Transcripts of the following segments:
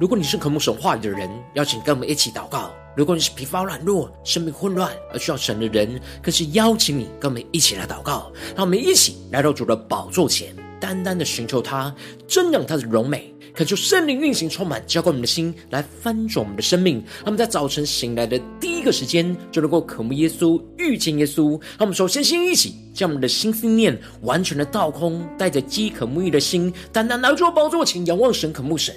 如果你是渴慕神话里的人，邀请跟我们一起祷告；如果你是疲乏软弱、生命混乱而需要神的人，更是邀请你跟我们一起来祷告。让我们一起来到主的宝座前，单单的寻求他，瞻仰他的荣美，恳求圣灵运行充满，浇灌我们的心，来翻转我们的生命。让我们在早晨醒来的第一个时间，就能够渴慕耶稣、遇见耶稣。让我们首先先一起将我们的心思念完全的倒空，带着饥渴慕义的心，单单来到宝座前，仰望神、渴慕神。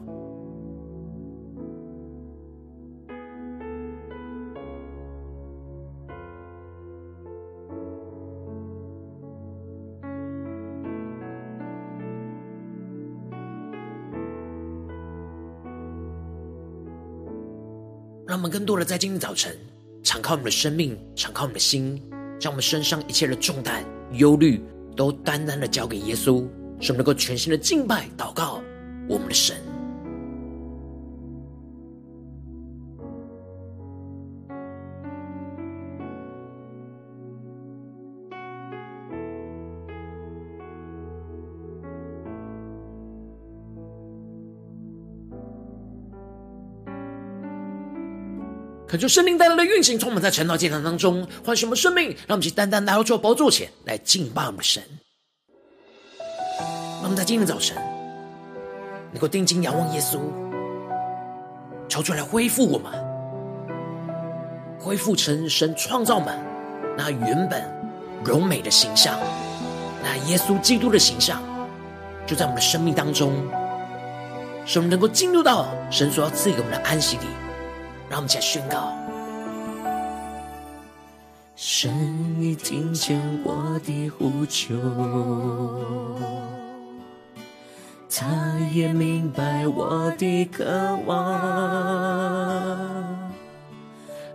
我们更多的在今天早晨，敞开我们的生命，敞开我们的心，将我们身上一切的重担、忧虑，都单单的交给耶稣，使我们能够全心的敬拜、祷告我们的神。恳求圣灵带来的运行，充满在晨祷祭坛当中，唤醒我们生命，让我们去单单来到主宝座前来敬拜我们神。让我们在今天早晨能够定睛仰望耶稣，求主来恢复我们，恢复成神创造们那原本柔美的形象，那耶稣基督的形象，就在我们的生命当中，使我们能够进入到神所要赐给我们的安息里。让我们一起来宣告：神已听见我的呼求，他也明白我的渴望，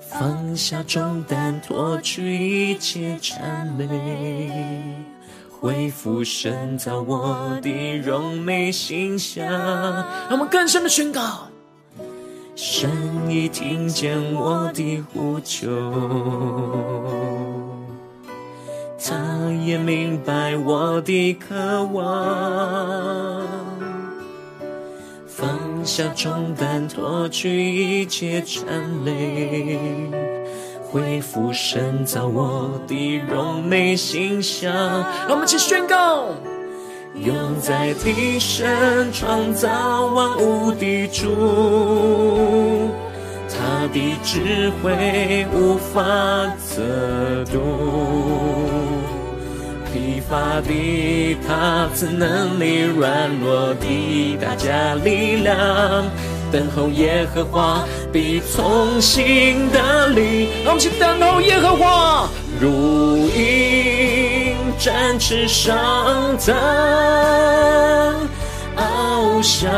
放下重担，脱去一切缠累，恢复神造我的荣美形象。让我们更深的宣告。神已听见我的呼求，他也明白我的渴望，放下重担，脱去一切缠累，恢复神造我的柔美形象。让我们一起宣告。永在地上创造万物的主，他的智慧无法测度。疲乏的他赐能力，软弱的大家力量。等候耶和华必从新得力，让我们一起等候耶和华，如鹰。展翅上腾，翱翔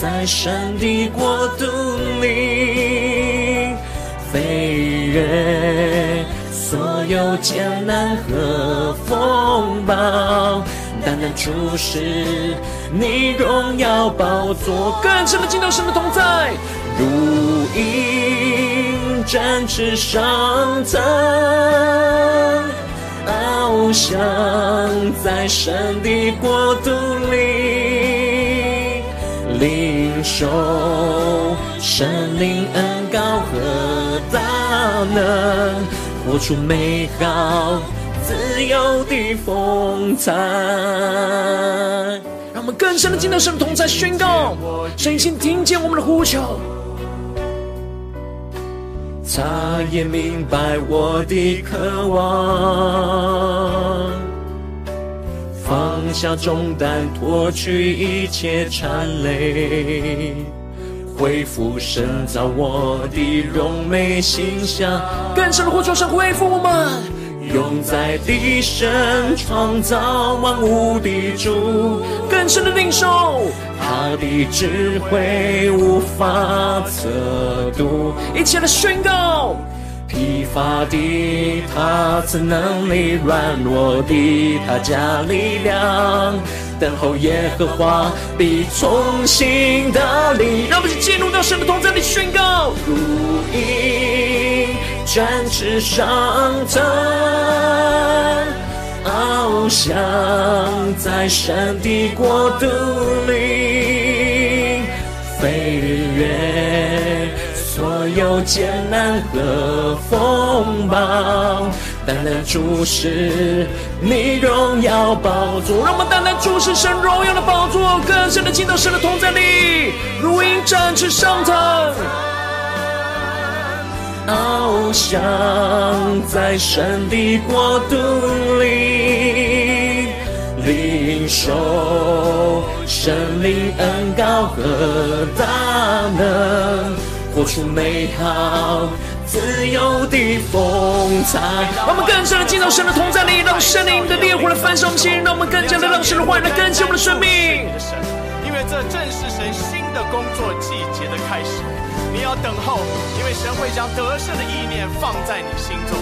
在神的国度里，飞越所有艰难和风暴，单单注视你荣耀宝座，更深的进到神的同在，如鹰展翅上腾。翱翔在神的国度里，领受神灵恩膏和大能，活出美好自由的风采。让我们更深的进到神的同在，宣告神已经听见我们的呼求。他也明白我的渴望，放下重担，脱去一切缠累，恢复神造我的荣美形象。更深的呼求，神恢复我们。永在地神创造万物的主，更深的领受他的智慧无法测度，一切的宣告。疲乏的他赐能力软弱的他加力量，等候耶和华必重新得力。让我们进入到神的同在里宣告：如鹰展翅上腾，翱翔在神的国度里，飞越。所有艰难和风暴，单单注视你荣耀宝座。让我们单单注视神荣耀的宝座，更深的敬到神的同在里，如鹰展翅上腾，翱翔在神的国度里，领受神灵恩高和大能。活出美好自由的风采，让我们更深的进入神的同在里，让神灵的烈火来焚烧我们心，让我们更加的让神的话语来更新我们的生命。因为这正是神新的工作季节的开始，你要等候，因为神会将得胜的意念放在你心中；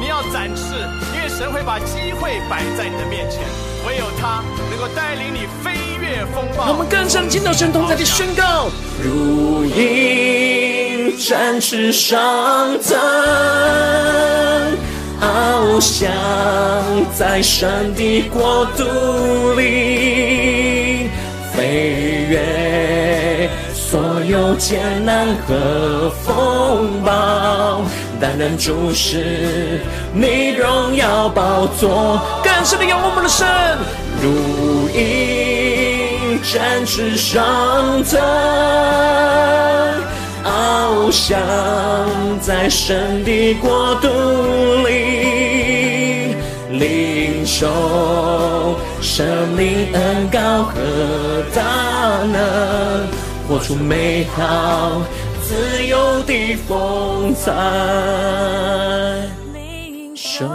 你要展翅，因为神会把机会摆在你的面前，唯有他能够带领你飞越风暴。我们更深的进到神同在里宣告，如鹰。展翅上腾，翱翔在神的国度里，飞越所有艰难和风暴，单单注视你荣耀宝座，更深的仰望我们的神，如鹰展翅上腾。翱翔在神的国度里，领受圣灵恩膏和大能，活出美好自由的风采。领受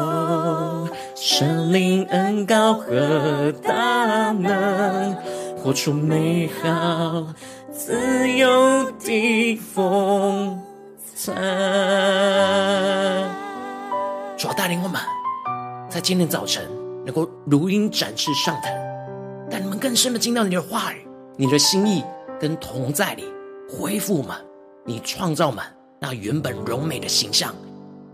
圣灵恩膏和大能，活出美好。自由的风采。主要带领我们，在今天早晨能够如鹰展翅上腾，带你们更深的进到你的话语、你的心意跟同在里，恢复们你创造们那原本柔美的形象。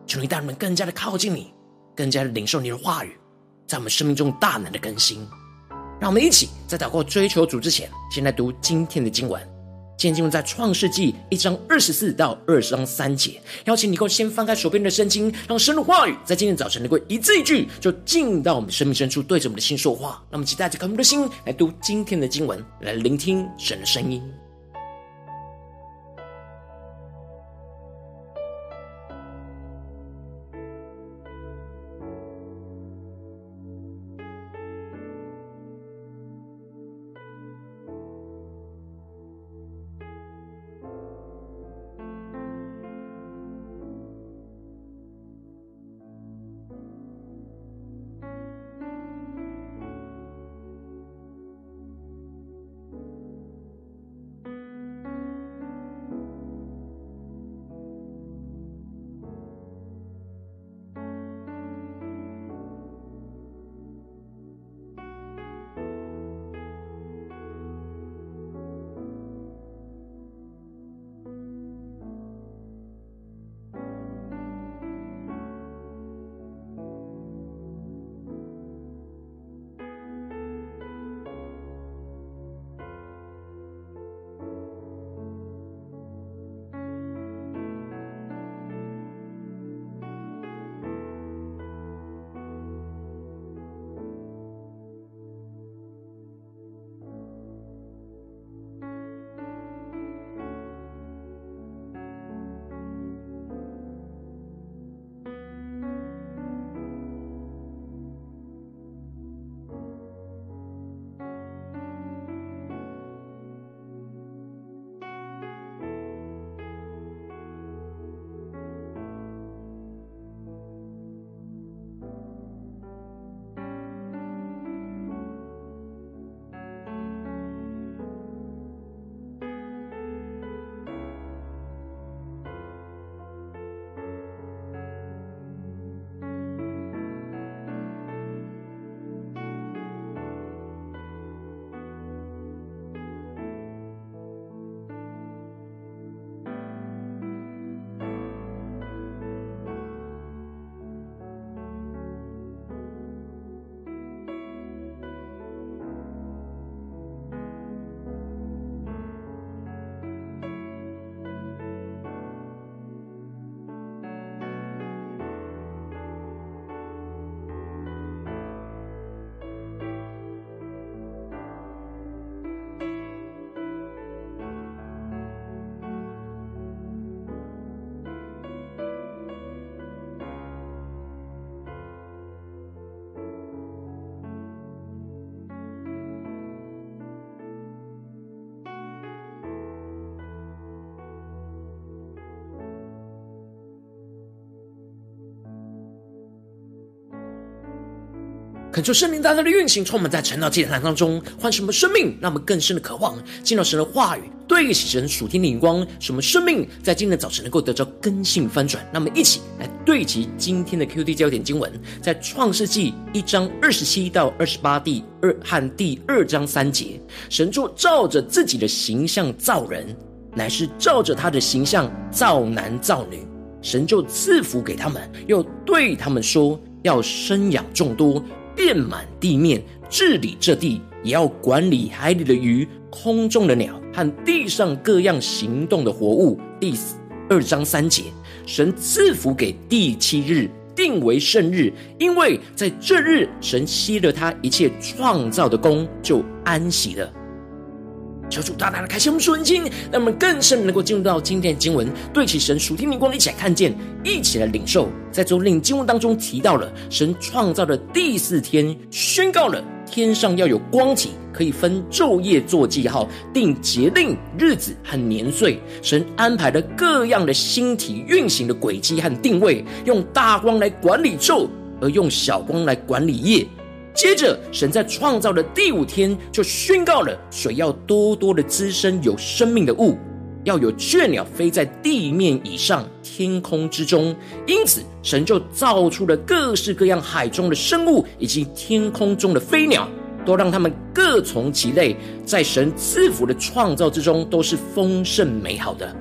求你带你们更加的靠近你，更加的领受你的话语，在我们生命中大能的更新。让我们一起在祷告追求主之前，先来读今天的经文。今天经文在创世纪一章二十四到二十章三节。邀请你够先翻开手边的圣经，让神的话语在今天早晨能够一字一句就进到我们生命深处，对着我们的心说话。那么期待着我们的心来读今天的经文，来聆听神的声音。恳求圣灵大大的运行，充满在晨祷祭坛当中，唤什么生命，让我们更深的渴望见到神的话语，对齐神属天的眼光，什么生命在今天的早晨能够得着更新翻转。那么，一起来对齐今天的 QD 焦点经文，在创世纪一章二十七到二十八第二和第二章三节，神就照着自己的形象造人，乃是照着他的形象造男造女，神就赐福给他们，又对他们说，要生养众多。遍满地面，治理这地，也要管理海里的鱼、空中的鸟和地上各样行动的活物。第二章三节，神赐福给第七日，定为圣日，因为在这日，神歇了他一切创造的功，就安息了。求主大大的开启我们属灵经，让我们更深能够进入到今天的经文，对齐神属天灵光，一起来看见，一起来领受。在昨天经文当中提到了，神创造的第四天，宣告了天上要有光体，可以分昼夜做记号，定节令、日子和年岁。神安排了各样的星体运行的轨迹和定位，用大光来管理昼，而用小光来管理夜。接着，神在创造的第五天就宣告了水要多多的滋生有生命的物，要有雀鸟飞在地面以上、天空之中。因此，神就造出了各式各样海中的生物以及天空中的飞鸟，都让他们各从其类，在神赐福的创造之中都是丰盛美好的。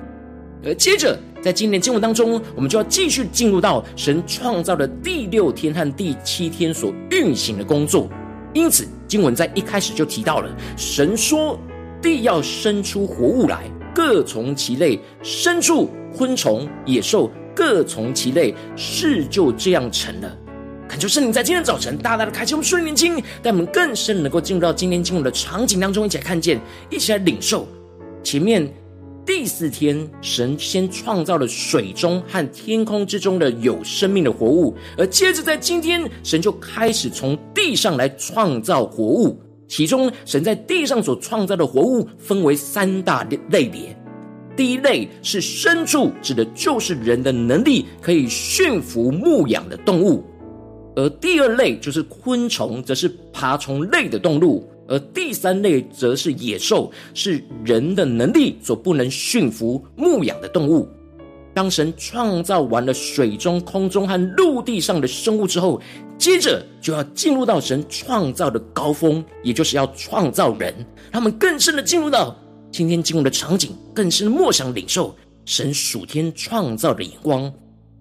而接着，在今天经文当中，我们就要继续进入到神创造的第六天和第七天所运行的工作。因此，经文在一开始就提到了，神说地要生出活物来，各从其类，牲畜、昆虫、野兽各从其类，事就这样成了。恳求圣灵在今天早晨大大的开启我们属灵眼睛，带我们更深能够进入到今天经文的场景当中，一起来看见，一起来领受前面。第四天，神先创造了水中和天空之中的有生命的活物，而接着在今天，神就开始从地上来创造活物。其中，神在地上所创造的活物分为三大类别。第一类是牲畜，指的就是人的能力可以驯服牧养的动物；而第二类就是昆虫，则是爬虫类的动物。而第三类则是野兽，是人的能力所不能驯服、牧养的动物。当神创造完了水中、空中和陆地上的生物之后，接着就要进入到神创造的高峰，也就是要创造人。他们更深的进入到今天进入的场景，更深的默想领受神属天创造的眼光。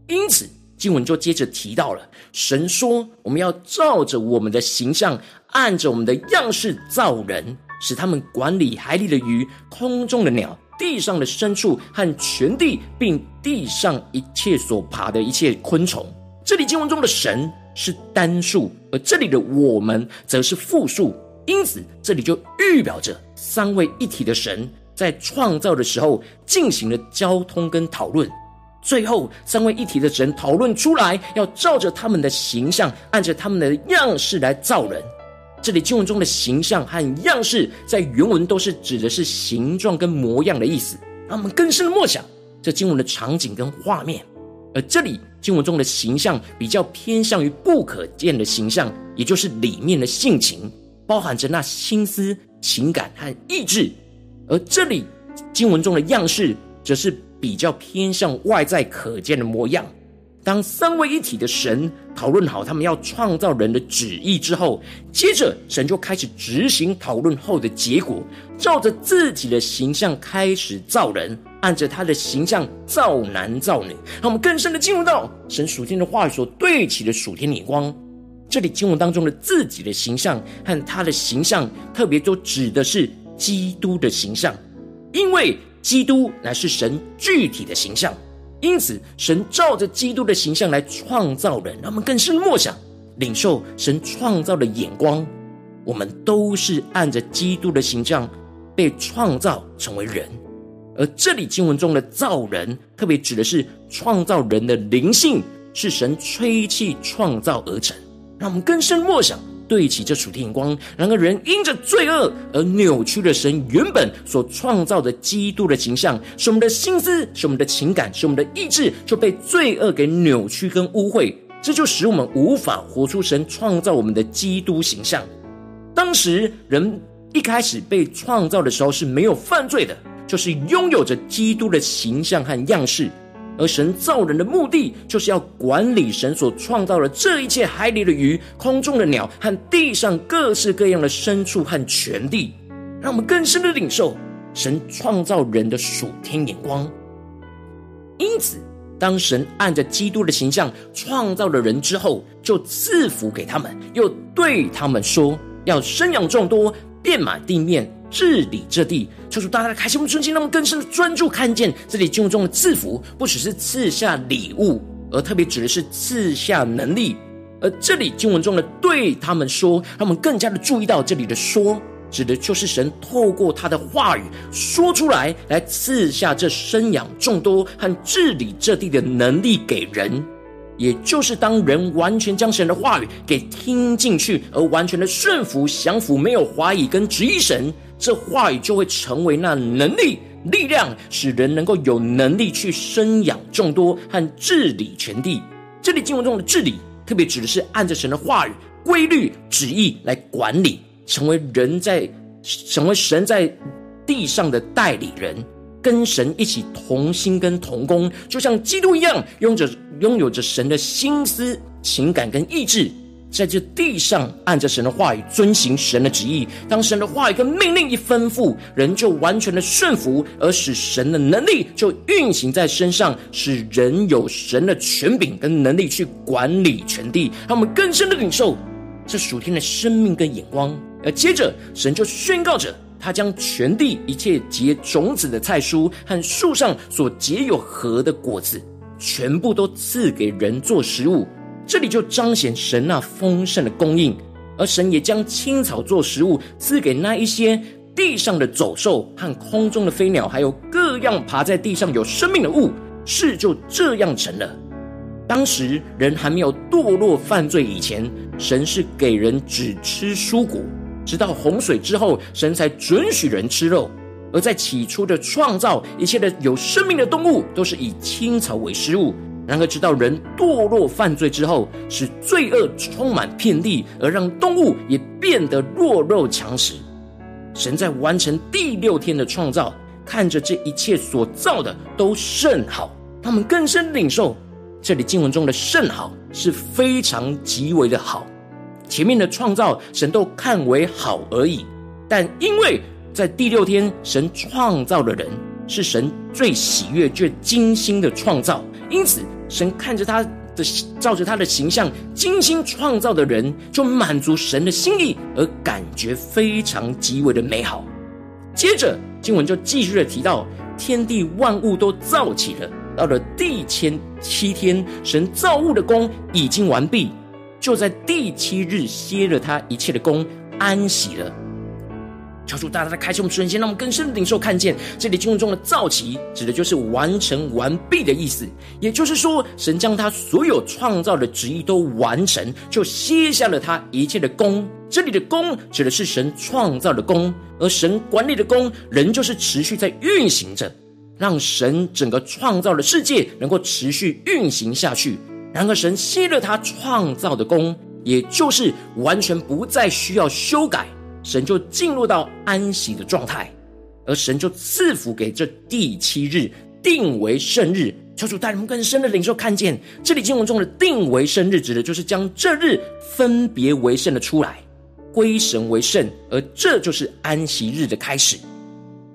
因此，经文就接着提到了神说：“我们要照着我们的形象。”按着我们的样式造人，使他们管理海里的鱼、空中的鸟、地上的牲畜和全地，并地上一切所爬的一切昆虫。这里经文中的神是单数，而这里的我们则是复数，因此这里就预表着三位一体的神在创造的时候进行了交通跟讨论。最后，三位一体的神讨论出来，要照着他们的形象，按着他们的样式来造人。这里经文中的形象和样式，在原文都是指的是形状跟模样的意思。让我们更深的默想这经文的场景跟画面。而这里经文中的形象比较偏向于不可见的形象，也就是里面的性情，包含着那心思、情感和意志。而这里经文中的样式，则是比较偏向外在可见的模样。当三位一体的神讨论好他们要创造人的旨意之后，接着神就开始执行讨论后的结果，照着自己的形象开始造人，按着他的形象造男造女。让我们更深的进入到神属天的话语所对齐的属天眼光。这里经文当中的自己的形象和他的形象，特别都指的是基督的形象，因为基督乃是神具体的形象。因此，神照着基督的形象来创造人，让我们更深默想、领受神创造的眼光。我们都是按着基督的形象被创造成为人，而这里经文中的造人，特别指的是创造人的灵性，是神吹气创造而成。让我们更深默想。对齐这属天眼光，然而人因着罪恶而扭曲了神原本所创造的基督的形象，使我们的心思、使我们的情感、使我们的意志就被罪恶给扭曲跟污秽，这就使我们无法活出神创造我们的基督形象。当时人一开始被创造的时候是没有犯罪的，就是拥有着基督的形象和样式。而神造人的目的，就是要管理神所创造的这一切海里的鱼、空中的鸟和地上各式各样的牲畜和全地，让我们更深的领受神创造人的属天眼光。因此，当神按着基督的形象创造了人之后，就赐福给他们，又对他们说：要生养众多，遍满地面。治理这地，求主大大的开心我们的心，让我们更深的专注看见这里经文中的赐福，不只是赐下礼物，而特别指的是赐下能力。而这里经文中的对他们说，让我们更加的注意到这里的说，指的就是神透过他的话语说出来，来赐下这生养众多和治理这地的能力给人。也就是当人完全将神的话语给听进去，而完全的顺服、降服，没有怀疑跟质疑神。这话语就会成为那能力、力量，使人能够有能力去生养众多和治理全地。这里经文中的治理，特别指的是按着神的话语、规律、旨意来管理，成为人在成为神在地上的代理人，跟神一起同心跟同工，就像基督一样，拥着拥有着神的心思、情感跟意志。在这地上，按着神的话语遵行神的旨意。当神的话语跟命令一吩咐，人就完全的顺服，而使神的能力就运行在身上，使人有神的权柄跟能力去管理全地，让我们更深的领受这属天的生命跟眼光。而接着，神就宣告着，他将全地一切结种子的菜蔬和树上所结有核的果子，全部都赐给人做食物。这里就彰显神那丰盛的供应，而神也将青草做食物赐给那一些地上的走兽和空中的飞鸟，还有各样爬在地上有生命的物。事就这样成了。当时人还没有堕落犯罪以前，神是给人只吃蔬果，直到洪水之后，神才准许人吃肉。而在起初的创造，一切的有生命的动物都是以青草为食物。然而，直到人堕落犯罪之后，使罪恶充满遍地，而让动物也变得弱肉强食。神在完成第六天的创造，看着这一切所造的都甚好，他们更深领受这里经文中的甚好是非常极为的好。前面的创造神都看为好而已，但因为在第六天神创造的人是神最喜悦、最精心的创造，因此。神看着他的，照着他的形象精心创造的人，就满足神的心意，而感觉非常极为的美好。接着经文就继续的提到，天地万物都造起了，到了第七七天，神造物的工已经完毕，就在第七日歇了他一切的工，安息了。求主大大的开启我们瞬间，让我们更深的领受看见这里经文中的造齐，指的就是完成完毕的意思。也就是说，神将他所有创造的旨意都完成，就歇下了他一切的工。这里的工指的是神创造的工，而神管理的工仍旧是持续在运行着，让神整个创造的世界能够持续运行下去。然而，神歇了他创造的工，也就是完全不再需要修改。神就进入到安息的状态，而神就赐福给这第七日，定为圣日。求主带领我们更深的领受看见，这里经文中的定为圣日，指的就是将这日分别为圣的出来，归神为圣，而这就是安息日的开始。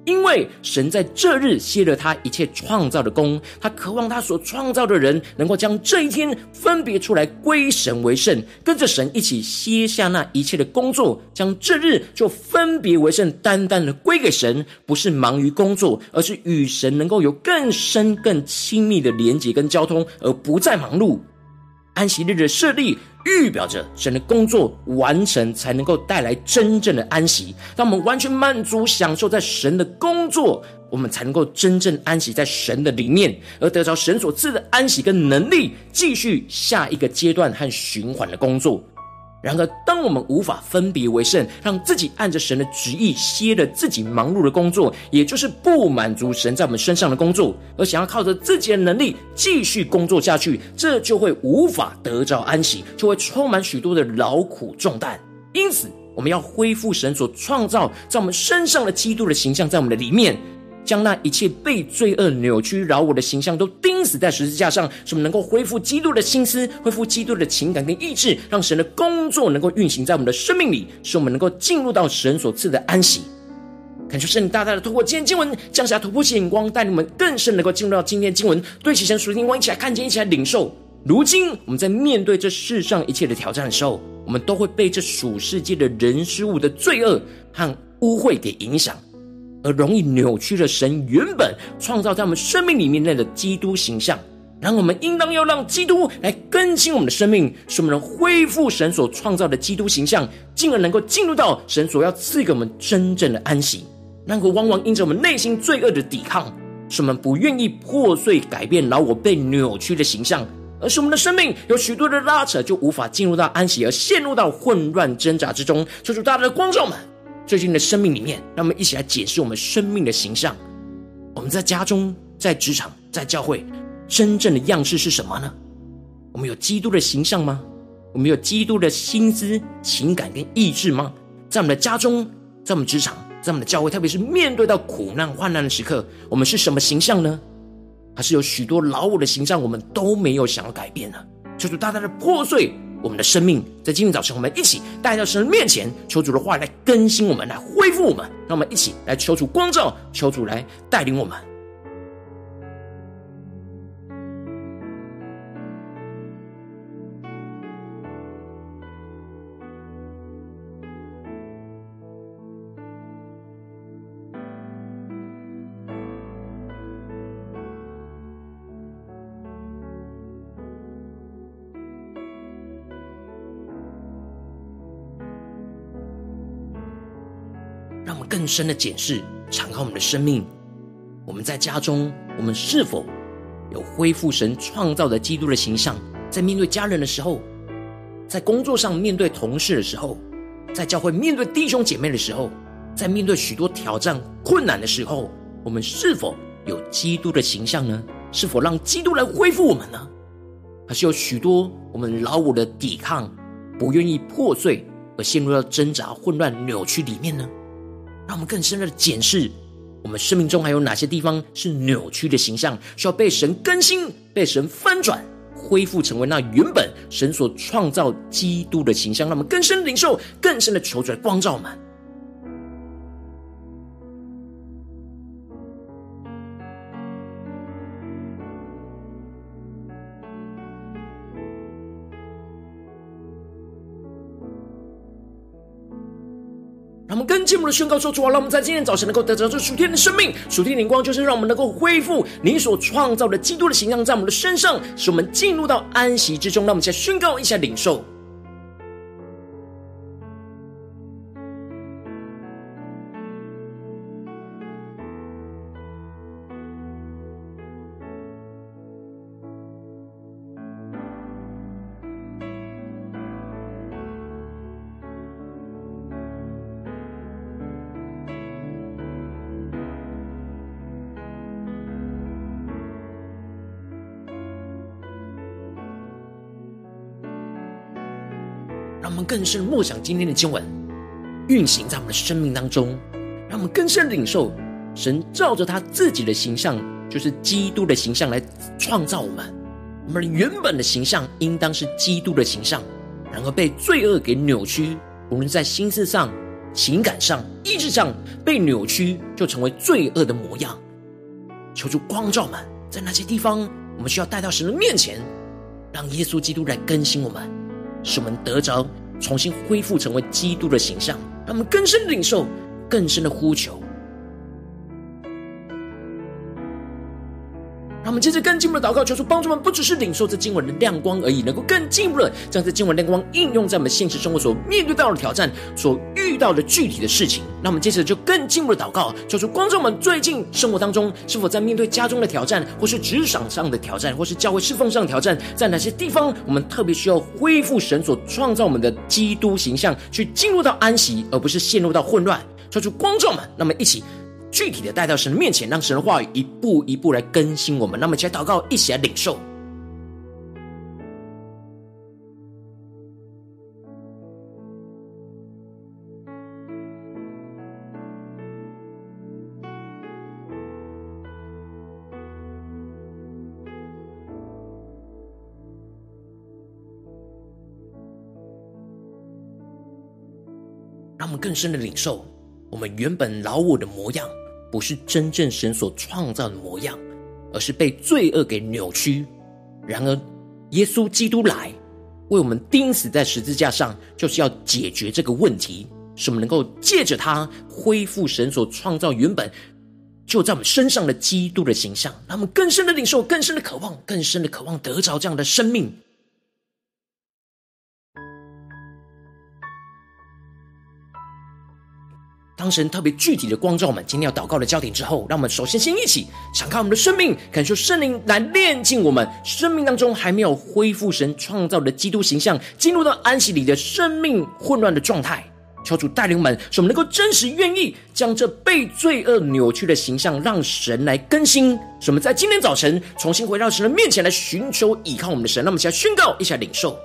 因为神在这日歇了他一切创造的工，他渴望他所创造的人能够将这一天分别出来归神为圣，跟着神一起歇下那一切的工作，将这日就分别为圣，单单的归给神，不是忙于工作，而是与神能够有更深更亲密的连接跟交通，而不再忙碌。安息日的设立，预表着神的工作完成，才能够带来真正的安息。当我们完全满足、享受在神的工作，我们才能够真正安息在神的里面，而得着神所赐的安息跟能力，继续下一个阶段和循环的工作。然而，当我们无法分别为圣，让自己按着神的旨意歇了自己忙碌的工作，也就是不满足神在我们身上的工作，而想要靠着自己的能力继续工作下去，这就会无法得着安息，就会充满许多的劳苦重担。因此，我们要恢复神所创造在我们身上的基督的形象，在我们的里面。将那一切被罪恶扭曲扰我的形象都钉死在十字架上，使我们能够恢复基督的心思，恢复基督的情感跟意志，让神的工作能够运行在我们的生命里，使我们能够进入到神所赐的安息。感谢圣灵大大的透过今天经文降下突破性眼光，带领我们更深能够进入到今天经文，对齐神属灵光，一起来看见，一起来领受。如今我们在面对这世上一切的挑战的时候，我们都会被这属世界的人事物的罪恶和污秽给影响。而容易扭曲了神原本创造在我们生命里面那个基督形象，然后我们应当要让基督来更新我们的生命，使我们能恢复神所创造的基督形象，进而能够进入到神所要赐给我们真正的安息。然而，往往因着我们内心罪恶的抵抗，使我们不愿意破碎改变老我被扭曲的形象，而使我们的生命有许多的拉扯，就无法进入到安息，而陷入到混乱挣扎之中。求主大大的光照们。最近的生命里面，让我们一起来解释我们生命的形象。我们在家中、在职场、在教会，真正的样式是什么呢？我们有基督的形象吗？我们有基督的心思、情感跟意志吗？在我们的家中，在我们职场，在我们的教会，特别是面对到苦难、患难的时刻，我们是什么形象呢？还是有许多老我的形象，我们都没有想要改变呢？求主大大的破碎。我们的生命，在今天早晨，我们一起带到神的面前，求主的话来更新我们，来恢复我们。让我们一起来求主光照，求主来带领我们。让我们更深的检视，敞开我们的生命。我们在家中，我们是否有恢复神创造的基督的形象？在面对家人的时候，在工作上面对同事的时候，在教会面对弟兄姐妹的时候，在面对许多挑战困难的时候，我们是否有基督的形象呢？是否让基督来恢复我们呢？还是有许多我们老我的抵抗，不愿意破碎，而陷入到挣扎、混乱、扭曲里面呢？让我们更深入的检视，我们生命中还有哪些地方是扭曲的形象，需要被神更新、被神翻转、恢复，成为那原本神所创造基督的形象。让我们更深领受、更深的求出来光照我们。更进一步的宣告说：“主啊，让我们在今天早晨能够得着这属天的生命、属天的灵光，就是让我们能够恢复你所创造的基督的形象在我们的身上，使我们进入到安息之中。让我们先宣告一下领受。”我们更深默想今天的经文，运行在我们的生命当中，让我们更深领受神照着他自己的形象，就是基督的形象来创造我们。我们原本的形象应当是基督的形象，然而被罪恶给扭曲，无论在心思上、情感上、意志上被扭曲，就成为罪恶的模样。求主光照们，在那些地方，我们需要带到神的面前，让耶稣基督来更新我们。使我们得着重新恢复成为基督的形象，让我们更深的领受、更深的呼求，我们接着更进一步的祷告，求主帮助我们，不只是领受这经文的亮光而已，能够更进一步的将这经文亮光应用在我们现实生活所面对到的挑战、所遇到的具体的事情。那我们接着就更进一步的祷告，求主光照我们最近生活当中是否在面对家中的挑战，或是职场上的挑战，或是教会侍奉上的挑战，在哪些地方我们特别需要恢复神所创造我们的基督形象，去进入到安息，而不是陷入到混乱。求主光照我们，那么一起。具体的带到神的面前，让神的话语一步一步来更新我们。那么，一起来祷告，一起来领受。让我们更深的领受我们原本老我的模样。不是真正神所创造的模样，而是被罪恶给扭曲。然而，耶稣基督来为我们钉死在十字架上，就是要解决这个问题，使我们能够借着他恢复神所创造原本就在我们身上的基督的形象，让我们更深的领受、更深的渴望、更深的渴望得着这样的生命。当神特别具体的光照我们今天要祷告的焦点之后，让我们首先先一起敞开我们的生命，感受圣灵来炼净我们生命当中还没有恢复神创造的基督形象，进入到安息里的生命混乱的状态。求主带领我们，使我们能够真实愿意将这被罪恶扭曲的形象，让神来更新。使我们在今天早晨重新回到神的面前来寻求依靠我们的神。那么，现在宣告，一起来领受。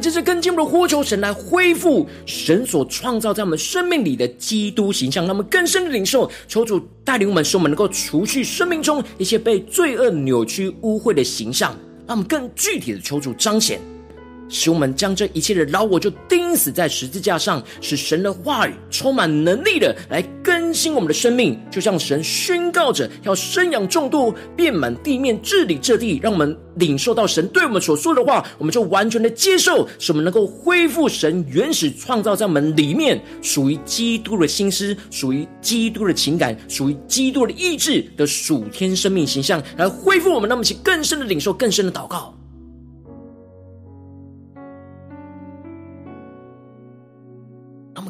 这是更进一步的呼求神来恢复神所创造在我们生命里的基督形象，让我们更深的领受，求主带领我们，使我们能够除去生命中一些被罪恶扭曲污秽的形象，让我们更具体的求主彰显。使我们将这一切的老我就钉死在十字架上，使神的话语充满能力的来更新我们的生命，就像神宣告着要生养众多，遍满地面，治理这地。让我们领受到神对我们所说的话，我们就完全的接受，使我们能够恢复神原始创造在我们里面属于基督的心思，属于基督的情感，属于基督的意志的属天生命形象，来恢复我们，让我们去更深的领受，更深的祷告。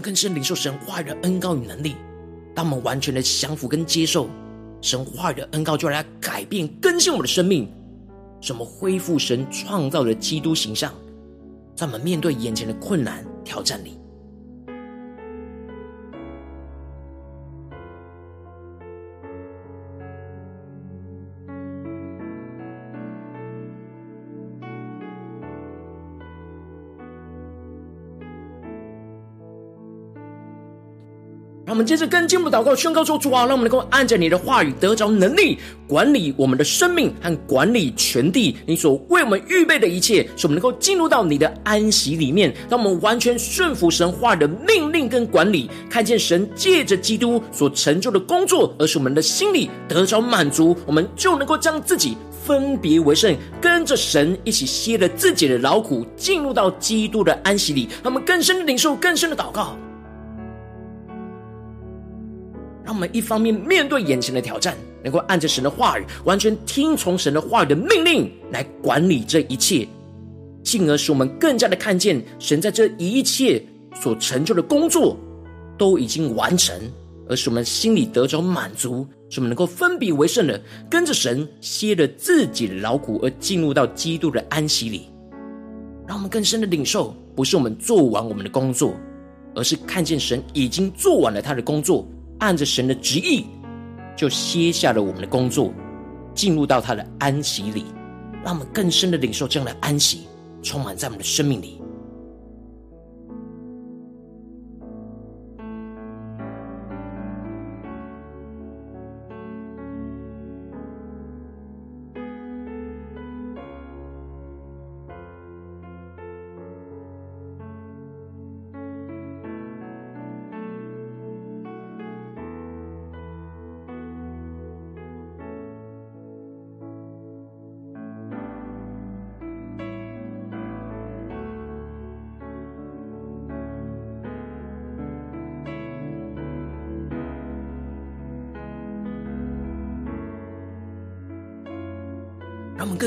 更深领受神话语的恩膏与能力，当我们完全的降服跟接受神话语的恩膏，就来改变更新我们的生命，什么恢复神创造的基督形象，在我们面对眼前的困难挑战里。们接着更进一步祷告，宣告说：主啊，让我们能够按着你的话语得着能力，管理我们的生命和管理全地。你所为我们预备的一切，使我们能够进入到你的安息里面。让我们完全顺服神话的命令跟管理，看见神借着基督所成就的工作，而使我们的心里得着满足，我们就能够将自己分别为圣，跟着神一起歇了自己的劳苦，进入到基督的安息里。让我们更深的领受，更深的祷告。让我们一方面面对眼前的挑战，能够按着神的话语，完全听从神的话语的命令来管理这一切，进而使我们更加的看见神在这一切所成就的工作都已经完成，而使我们心里得着满足，使我们能够分别为圣的跟着神歇了自己的劳苦，而进入到基督的安息里。让我们更深的领受，不是我们做完我们的工作，而是看见神已经做完了他的工作。按着神的旨意，就歇下了我们的工作，进入到他的安息里，让我们更深的领受这样的安息，充满在我们的生命里。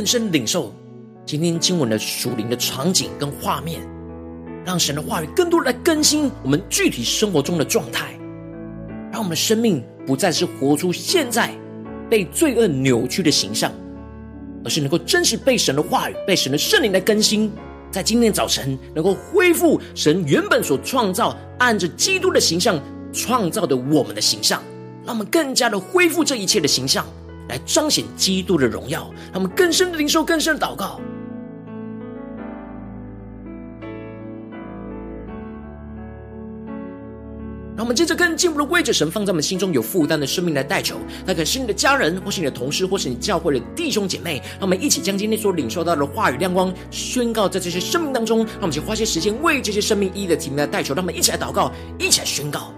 更深领受今天经文的属灵的场景跟画面，让神的话语更多来更新我们具体生活中的状态，让我们的生命不再是活出现在被罪恶扭曲的形象，而是能够真实被神的话语、被神的圣灵来更新，在今天早晨能够恢复神原本所创造、按着基督的形象创造的我们的形象，让我们更加的恢复这一切的形象。来彰显基督的荣耀，让我们更深的领受，更深的祷告。让我们接着更进一步的为着神放在我们心中有负担的生命来代求，那可是你的家人，或是你的同事，或是你教会的弟兄姐妹。让我们一起将今天所领受到的话语亮光宣告在这些生命当中。让我们先花些时间为这些生命一一的提名来代求。让我们一起来祷告，一起来宣告。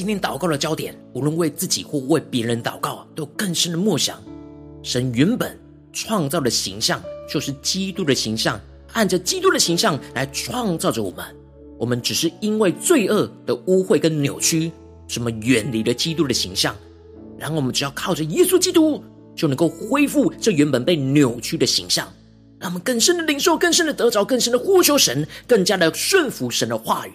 今天祷告的焦点，无论为自己或为别人祷告，都有更深的默想。神原本创造的形象，就是基督的形象，按着基督的形象来创造着我们。我们只是因为罪恶的污秽跟扭曲，什么远离了基督的形象。然后我们只要靠着耶稣基督，就能够恢复这原本被扭曲的形象。让我们更深的领受，更深的得着，更深的呼求神，更加的顺服神的话语。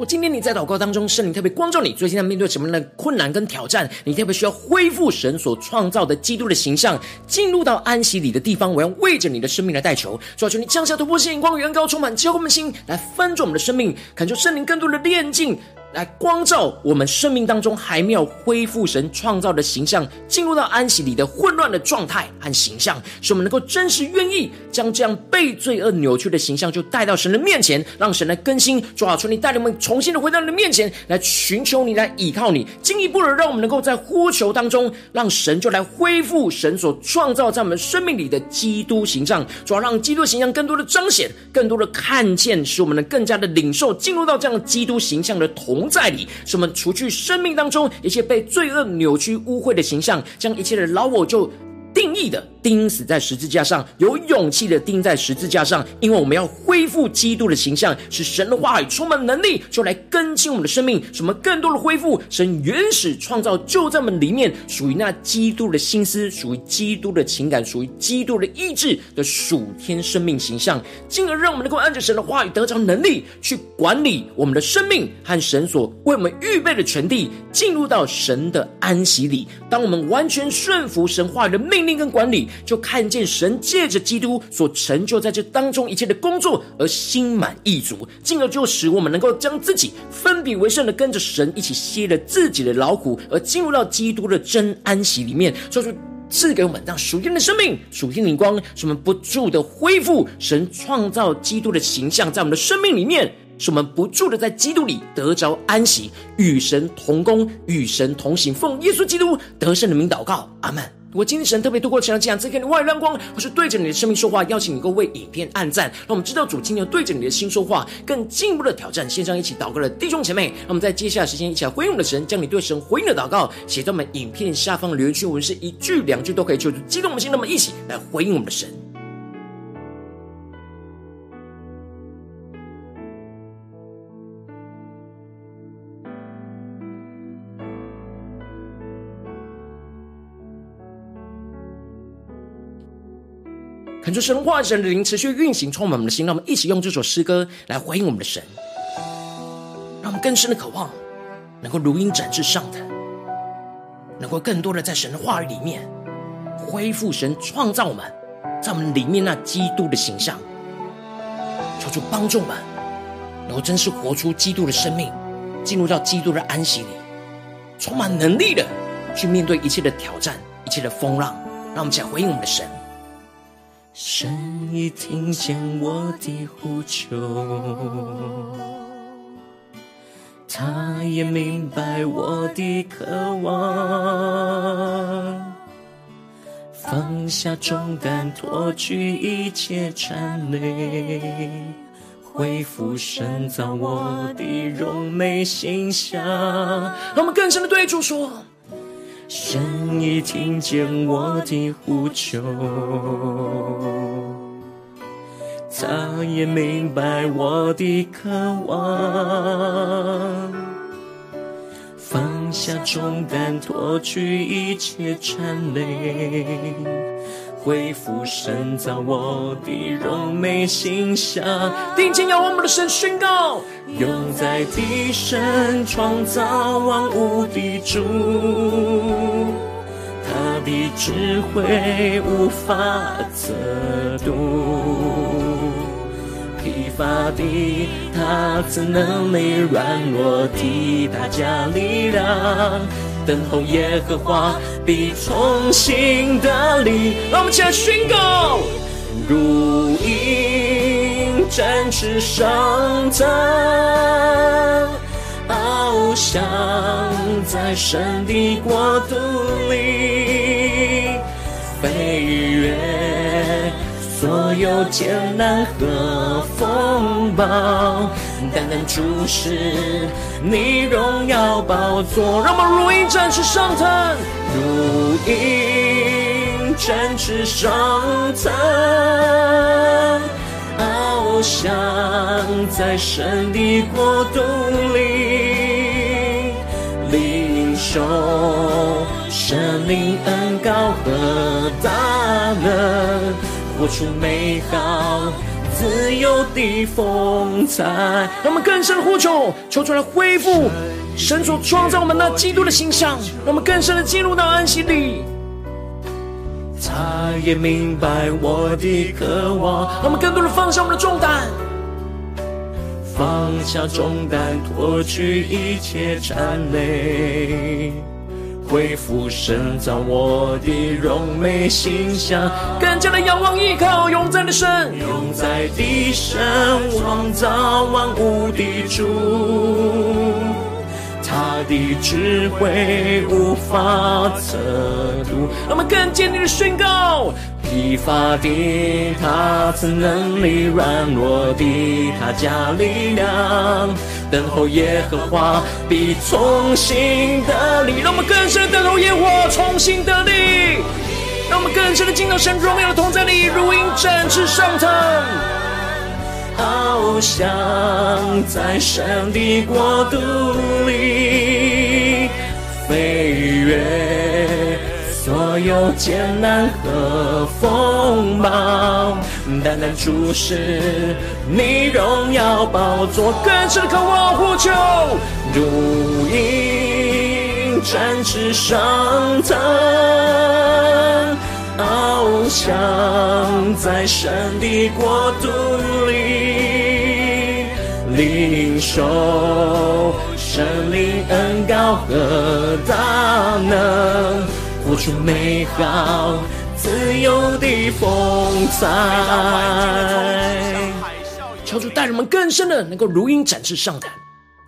我今天你在祷告当中，圣灵特别光照你，最近在面对什么样的困难跟挑战？你特别需要恢复神所创造的基督的形象，进入到安息里的地方。我要为着你的生命来代求，主要，求你降下突破性眼光，远高充满，浇灌我们的心，来翻转我们的生命，恳求圣灵更多的炼净。来光照我们生命当中还没有恢复神创造的形象，进入到安息里的混乱的状态和形象，使我们能够真实愿意将这样被罪恶扭曲的形象，就带到神的面前，让神来更新。主啊，求你带领我们重新的回到你的面前，来寻求你，来倚靠你，进一步的让我们能够在呼求当中，让神就来恢复神所创造在我们生命里的基督形象。主要，让基督形象更多的彰显，更多的看见，使我们能更加的领受，进入到这样基督形象的同。同在里，使我们除去生命当中一切被罪恶扭曲污秽的形象，将一切的老我就定义的钉死在十字架上，有勇气的钉在十字架上，因为我们要恢复基督的形象，使神的话语充满能力，就来更新我们的生命，使我们更多的恢复神原始创造就在我们里面，属于那基督的心思，属于基督的情感，属于基督的意志的属天生命形象，进而让我们能够按着神的话语得着能力，去管理我们的生命和神所为我们预备的权地，进入到神的安息里。当我们完全顺服神话语的命令跟管理。就看见神借着基督所成就在这当中一切的工作，而心满意足，进而就使我们能够将自己分别为圣的跟着神一起歇了自己的劳苦，而进入到基督的真安息里面，所以赐给我们让属天的生命、属天的光，使我们不住的恢复神创造基督的形象在我们的生命里面，使我们不住的在基督里得着安息，与神同工，与神同行，奉耶稣基督得胜的名祷告，阿门。如果今天神特别透过这样这样子给你外亮光，或是对着你的生命说话，邀请你够为影片按赞，让我们知道主今天要对着你的心说话，更进一步的挑战。线上一起祷告的弟兄姐妹，那我们在接下来时间一起来回应我们的神，将你对神回应的祷告写在我们影片下方留言区，我们是一句两句都可以，就激动我们心，那么一起来回应我们的神。恳求神话神灵持续运行，充满我们的心。让我们一起用这首诗歌来回应我们的神，让我们更深的渴望，能够如鹰展翅上腾，能够更多的在神的话语里面恢复神创造我们，在我们里面那基督的形象。求主帮助我们，能够真实活出基督的生命，进入到基督的安息里，充满能力的去面对一切的挑战、一切的风浪。让我们一起来回应我们的神。神已听见我的呼求，他也明白我的渴望，放下重担，脱去一切缠累，恢复深造我的荣美形象。让我们更深的对主说。神已听见我的呼求，他也明白我的渴望，放下重担，脱去一切缠累。恢复神造我的柔美形象，定睛仰望我们的神宣告，永在的神创造万物的主，他的智慧无法测度，疲乏的他怎能力，软弱的他加力量。等候耶和华必从新得力，让我们起来宣告：如鹰展翅上腾，翱翔在神的国度里，飞越所有艰难和风暴。单单注视你荣耀宝座，让我们如鹰展翅上腾，如鹰展翅上腾，翱翔在神的国度里，领受神灵恩膏和大能，活出美好。自由的风采，让我们更深的呼求，求出来恢复神所创造我们那基督的形象，让我们更深的进入到安息里。他也明白我的渴望，让我们更多的放下我们的重担，放下重担，脱去一切缠累。恢复神造我的荣美形象，更加的仰望依靠永在的神，永在的神创造万物的主，他的智慧无法测度。让我们更坚定的宣告：疲乏的他赐能力，软弱的他加力量。等候耶和华必从新得力，让我们更深的等候耶和华从新得力，让我们更深的进到神荣耀的同在里，如鹰展翅上腾，翱翔在神的国度里，飞越。所有艰难和风暴，单单注视你荣耀宝座，更深的渴望呼求，如鹰展翅上腾，翱翔在神的国度里，领受神灵恩膏和大能。活出美好自由的风采，求主带人们更深的能够如鹰展翅上腾，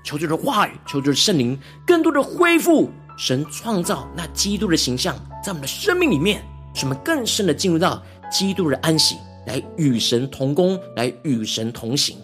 求主的话语，求主的圣灵更多的恢复神创造那基督的形象，在我们的生命里面，使我们更深的进入到基督的安息，来与神同工，来与神同行。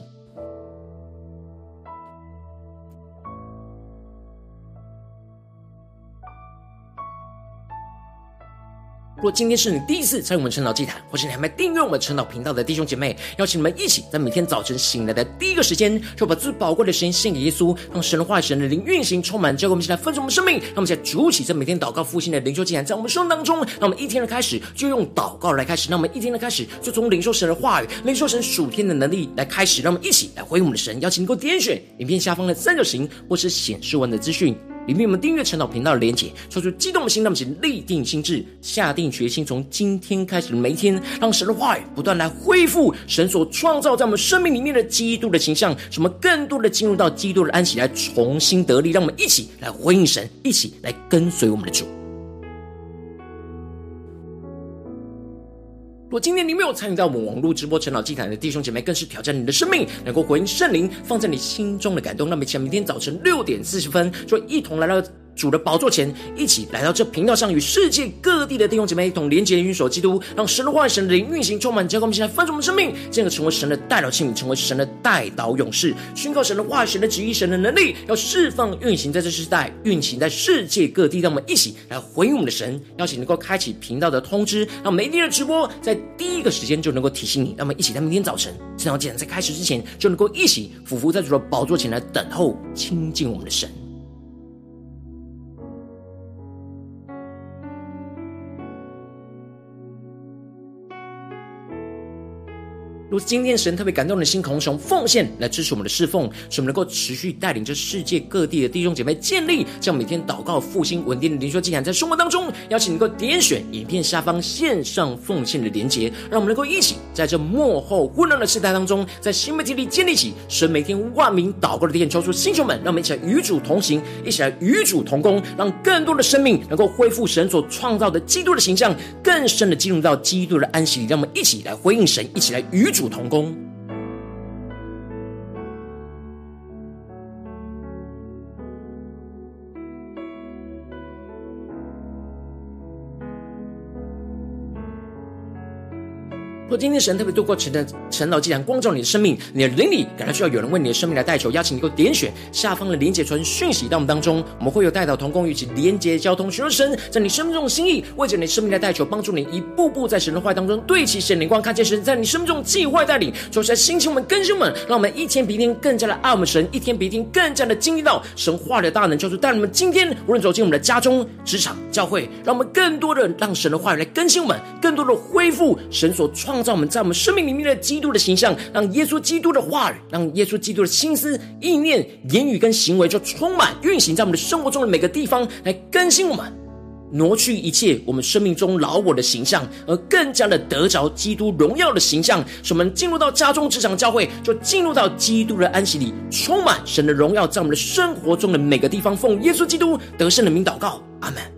如果今天是你第一次参与我们晨祷祭坛，或是你还没订阅我们晨祷频道的弟兄姐妹，邀请你们一起在每天早晨醒来的第一个时间，就把最宝贵的时间献给耶稣，让神的话语、神的灵运行充满，教给我们现在分盛我们生命。让我们现在主起，在每天祷告复兴的灵修祭坛，在我们生命当中，让我们一天的开始就用祷告来开始，让我们一天的开始就从领受神的话语、领受神属天的能力来开始，让我们一起来回应我们的神。邀请你给我点选影片下方的三角形，或是显示文的资讯。里面我们订阅陈导频道的连接，说出激动的心，让我们请立定心智，下定决心，从今天开始的每一天，让神的话语不断来恢复神所创造在我们生命里面的基督的形象，什么更多的进入到基督的安息，来重新得力。让我们一起来回应神，一起来跟随我们的主。如果今天你没有参与到我们网络直播成老祭坛的弟兄姐妹，更是挑战你的生命，能够回应圣灵放在你心中的感动。那么，请明天早晨六点四十分，就一同来到。主的宝座前，一起来到这频道上，与世界各地的弟兄姐妹一同连结、运手基督，让神的话语、神的灵运行，充满，将我们现在丰盛的生命，进而成为神的代祷器皿，成为神的代祷勇士，宣告神的话语、神的旨意、神的能力，要释放、运行在这世代，运行在世界各地。让我们一起来回应我们的神，邀请能够开启频道的通知，让每一天的直播在第一个时间就能够提醒你。让我们一起在明天早晨，正好既然在开始之前，就能够一起俯伏在主的宝座前来等候亲近我们的神。如今天神特别感动的心，渴望从奉献来支持我们的侍奉，使我们能够持续带领着世界各地的弟兄姐妹建立这样每天祷告复兴稳定的灵修祭坛，在生活当中，邀请能够点选影片下方线上奉献的连结，让我们能够一起在这幕后混乱的时代当中，在新媒体里建立起神每天万名祷告的殿，抽出星球们，让我们一起来与主同行，一起来与主同工，让更多的生命能够恢复神所创造的基督的形象，更深的进入到基督的安息里，让我们一起来回应神，一起来与主主同工。若今天神特别透过陈的陈老既然光照你的生命，你的灵里感到需要有人为你的生命来代求，邀请你够点选下方的连结传讯息到我们当中，我们会有代祷同工，与其连结交通，寻求神在你生命中的心意，为着你生命来代求，帮助你一步步在神的话当中对齐神灵光，看见神在你生命中计划带领，求神兴起我们更新我们，让我们一天比一天更加的爱我们神，一天比一天更加的经历到神话的大能，就是带我们今天无论走进我们的家中、职场、教会，让我们更多的让神的话语来更新我们，更多的恢复神所创。创造我们在我们生命里面的基督的形象，让耶稣基督的话语，让耶稣基督的心思、意念、言语跟行为，就充满运行在我们的生活中的每个地方，来更新我们，挪去一切我们生命中老我的形象，而更加的得着基督荣耀的形象。使我们进入到家中、职场、教会，就进入到基督的安息里，充满神的荣耀，在我们的生活中的每个地方。奉耶稣基督得胜的名祷告，阿门。